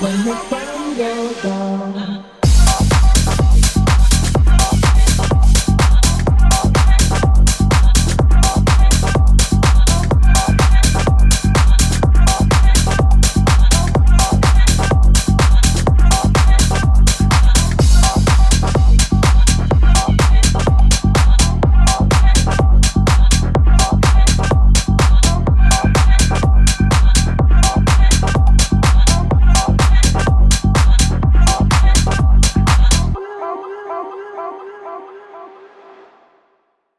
when 的